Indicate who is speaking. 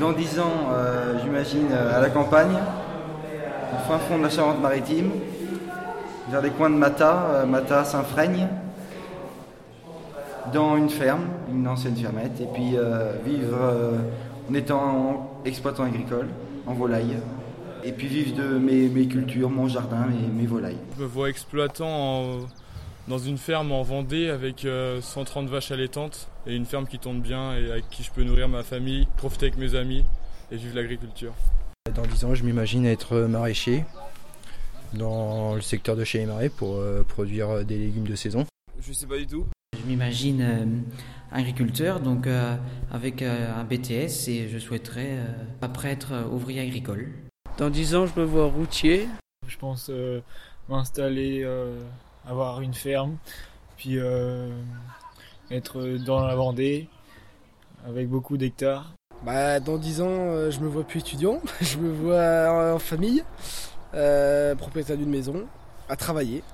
Speaker 1: Dans 10 ans, euh, j'imagine euh, à la campagne, au fin fond de la Charente-Maritime, vers les coins de Mata, euh, Mata, Saint-Freigne, dans une ferme, une ancienne fermette, et puis vivre en étant exploitant agricole, en volaille, et puis vivre de mes, mes cultures, mon jardin et mes volailles.
Speaker 2: Je me vois exploitant en- dans une ferme en Vendée avec euh, 130 vaches allaitantes et une ferme qui tourne bien et avec qui je peux nourrir ma famille, profiter avec mes amis et vivre l'agriculture.
Speaker 3: Dans 10 ans, je m'imagine être maraîcher dans le secteur de chez les marais pour euh, produire des légumes de saison.
Speaker 2: Je sais pas du tout.
Speaker 4: Je m'imagine euh, agriculteur, donc euh, avec euh, un BTS et je souhaiterais euh, après être euh, ouvrier agricole.
Speaker 5: Dans 10 ans, je me vois routier.
Speaker 6: Je pense euh, m'installer, euh, avoir une ferme, puis euh, être dans la Vendée avec beaucoup d'hectares.
Speaker 7: Bah, dans 10 ans, euh, je me vois plus étudiant, je me vois en famille, euh, propriétaire d'une maison, à travailler.